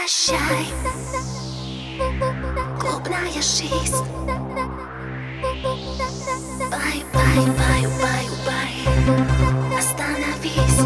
Прощай, клубная жизнь. Bye, bye, bye, bye, bye, остановись.